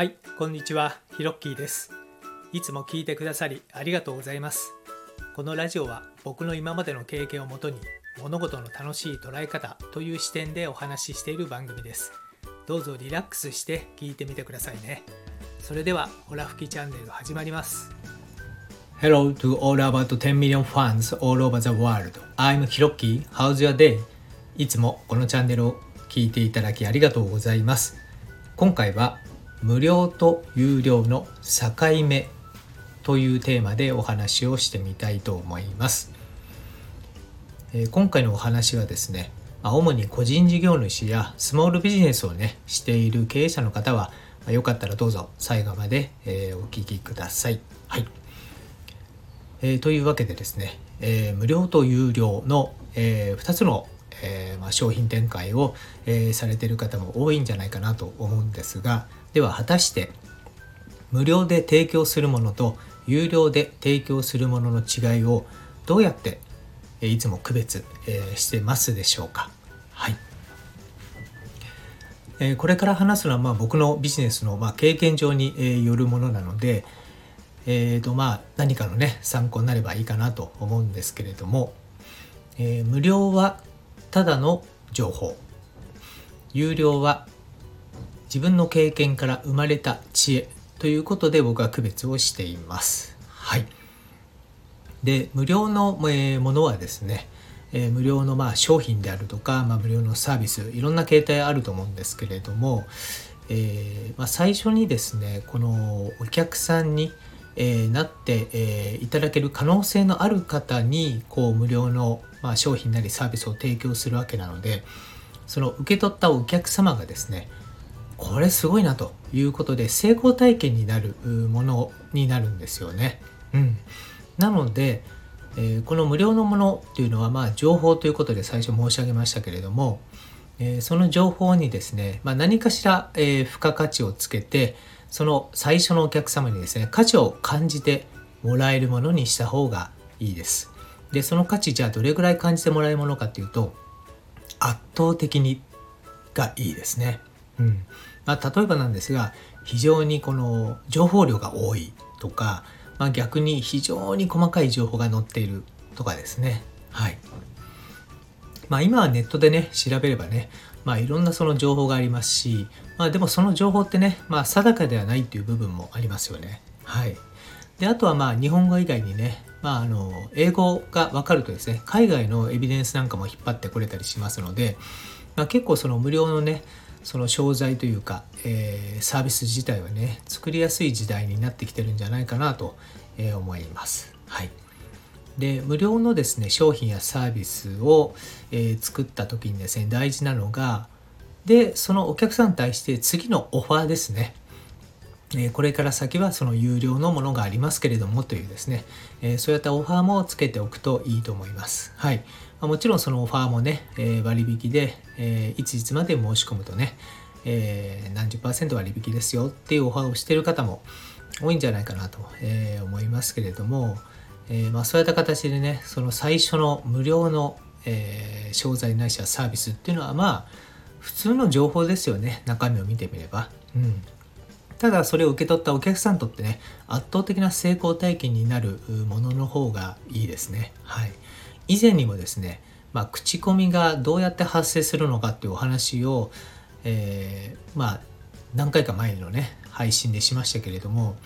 はい、こんにちは、ヒロッキーです。いつも聞いてくださりありがとうございます。このラジオは僕の今までの経験をもとに物事の楽しい捉え方という視点でお話ししている番組です。どうぞリラックスして聞いてみてくださいね。それでは、ホラ吹きチャンネル始まります。Hello to all about 10 million fans all over the world. I'm Hiroki. How's your day? いつもこのチャンネルを聞いていただきありがとうございます。今回は無料と有料の境目というテーマでお話をしてみたいと思います。え今回のお話はですね、ま主に個人事業主やスモールビジネスをねしている経営者の方は、まよかったらどうぞ最後まで、えお聞きください。はい。えーというわけでですね、えー無料と有料の、え2つの、えーまあ、商品展開を、えーされている方も多いんじゃないかなと思うんですがでは果たして無料で提供するものと有料で提供するものの違いをどうやってえーいつも区別、えーしてますでしょうか。はい、えーこれから話すのは、まあ、僕のビジネスの、まあ、経験上に、えーよるものなので、えーとまあ、何かのね参考になればいいかなと思うんですけれども、えー無料はただの情報有料は自分の経験から生まれた知恵ということで僕は区別をしています。はい、で無料の、えーものはですね、えー無料のまあ商品であるとか、まあ、無料のサービスいろんな形態あると思うんですけれども、えーまあ、最初にですねこのお客さんに、えーなって、えーいただける可能性のある方にこう無料の、まあ、商品なりサービスを提供するわけなのでその受け取ったお客様がですねこれすごいなということで成功体験になるものになるんですよね。うん、なので、えーこの無料のものっていうのはまあ情報ということで最初申し上げましたけれども、えーその情報にですね、まあ、何かしら、えー付加価値をつけてその最初のお客様にですね価値を感じてもらえるものにした方がいいです。でその価値じゃあどれぐらい感じてもらえるものかっていうと圧倒的にがいいですね。うんまあ、例えばなんですが非常にこの情報量が多いとか、まあ、逆に非常に細かい情報が載っているとかですね。はいまあ、今はネットでね調べればね、まあ、いろんなその情報がありますし、まあ、でもその情報ってね、まあ、定かではないっていう部分もありますよね。はい、であとはまあ日本語以外にね、まあ、あの英語が分かるとですね海外のエビデンスなんかも引っ張ってこれたりしますので、まあ、結構その無料のねその商材というか、えーサービス自体はね作りやすい時代になってきてるんじゃないかなと、え思います。はい、で無料のですね商品やサービスを、えー作った時にですね大事なのがでそのお客さんに対して次のオファーですね。えこれから先はその有料のものがありますけれどもというですね、えそういったオファーもつけておくといいと思います。はい。まもちろんそのオファーもね、え割引で、えいついつまで申し込むとね、え何十パーセント割引ですよっていうオファーをしてる方も多いんじゃないかなと、え思いますけれども、えま、そういった形でねその最初の無料の、え商材ないしはサービスっていうのはまあ普通の情報ですよね中身を見てみれば。うんただそれを受け取ったお客さんにとってね圧倒的な成功体験になるものの方がいいですね。はい、以前にもですね、まあ、口コミがどうやって発生するのかっていうお話を、えーまあ何回か前のね配信でしましたけれども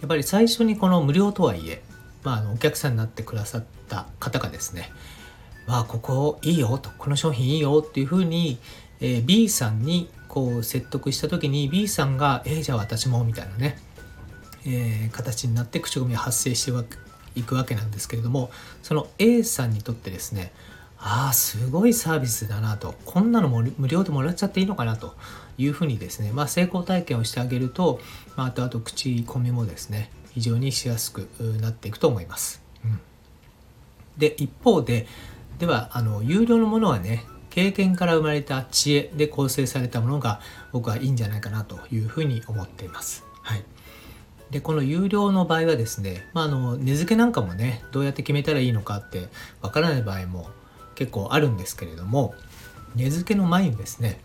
やっぱり最初にこの無料とはいえ、まあ、あのお客さんになってくださった方がですねわあここいいよとこの商品いいよっていうふうに、えー B さんにこう説得した時に B さんが「えーじゃあ私も」みたいなね、えー形になって口コミが発生していくわけなんですけれどもその A さんにとってですねああすごいサービスだなとこんなのも無料でもらっちゃっていいのかなというふうにですね、まあ、成功体験をしてあげると、まあ、あとあと口コミもですね非常にしやすくなっていくと思います。うんで一方でではあの有料のものはね経験から生まれた知恵で構成されたものが僕はいいんじゃないかなというふうに思っています。はい、でこの有料の場合はですね、まあ、あの値付けなんかもねどうやって決めたらいいのかってわからない場合も結構あるんですけれども値付けの前にですね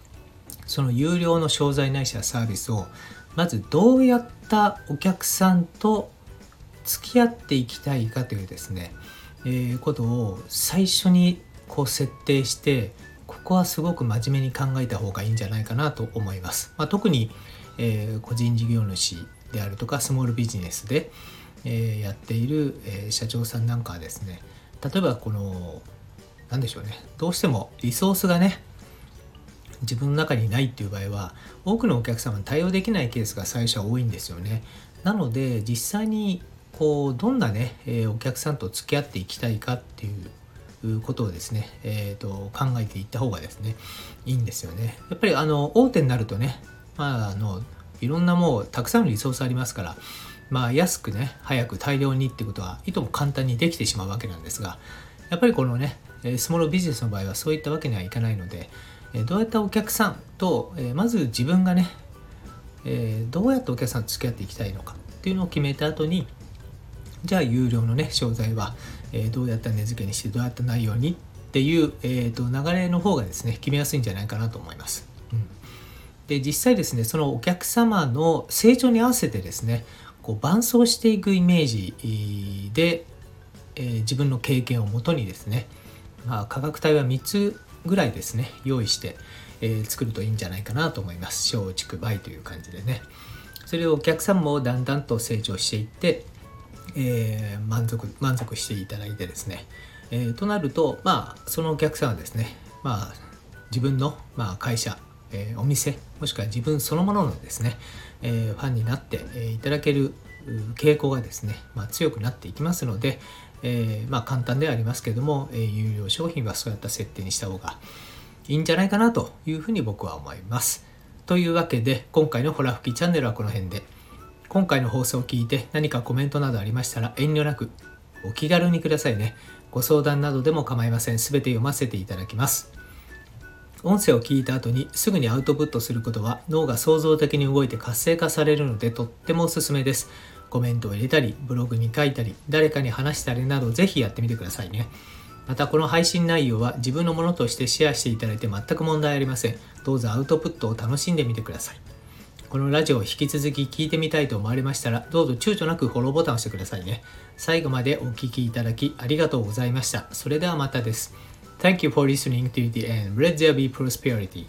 その有料の商材ないしはサービスをまずどうやったお客さんと付き合っていきたいかというですね、え、ことを最初にこう設定してここはすごく真面目に考えた方がいいんじゃないかなと思います。まあ、特に、えー、個人事業主であるとかスモールビジネスで、えー、やっている、えー、社長さんなんかはですね例えばこの何でしょうねどうしてもリソースがね自分の中にないっていう場合は多くのお客様に対応できないケースが最初は多いんですよね。なので実際にこうどんなね、え、お客さんと付き合っていきたいかっていうことをですね、えーと、考えていった方がですねいいんですよね。やっぱりあの大手になるとね、まあ、あのいろんなもうたくさんのリソースありますからまあ安くね早く大量にってことはいとも簡単にできてしまうわけなんですがやっぱりこのねスモールビジネスの場合はそういったわけにはいかないのでどうやったお客さんとまず自分がねどうやってお客さんと付き合っていきたいのかっていうのを決めた後にじゃあ有料のね商材はえどうやった値付けにしてどうやった内容にっていう、えー、と流れの方がですね決めやすいんじゃないかなと思います。うん、で実際ですねそのお客様の成長に合わせてですねこう伴走していくイメージで、えー、自分の経験をもとにですね、まあ、価格帯は3つぐらいですね用意して、えー、作るといいんじゃないかなと思います。松竹梅という感じでね。それをお客さんもだんだんと成長していって、えー、満足満足していただいてですね、えー、となるとまあそのお客さんはですねまあ自分の、まあ、会社、えー、お店もしくは自分そのもののですね、え、ファンになって、いただける傾向がですね、まあ、強くなっていきますので、え、まあ簡単ではありますけども、え、有料商品はそうやった設定にした方がいいんじゃないかなというふうに僕は思います。というわけで今回のホラ吹きチャンネルはこの辺で今回の放送を聞いて何かコメントなどありましたら遠慮なくお気軽にくださいね。ご相談などでも構いません。すべて読ませていただきます。音声を聞いた後にすぐにアウトプットすることは脳が創造的に動いて活性化されるのでとってもおすすめです。コメントを入れたり、ブログに書いたり、誰かに話したりなどぜひやってみてくださいね。またこの配信内容は自分のものとしてシェアしていただいて全く問題ありません。どうぞアウトプットを楽しんでみてください。このラジオを引き続き聞いてみたいと思われましたら、どうぞ躊躇なくフォローボタンを押してくださいね。最後までお聴きいただきありがとうございました。それではまたです。Thank you for listening to the end. Let there be prosperity.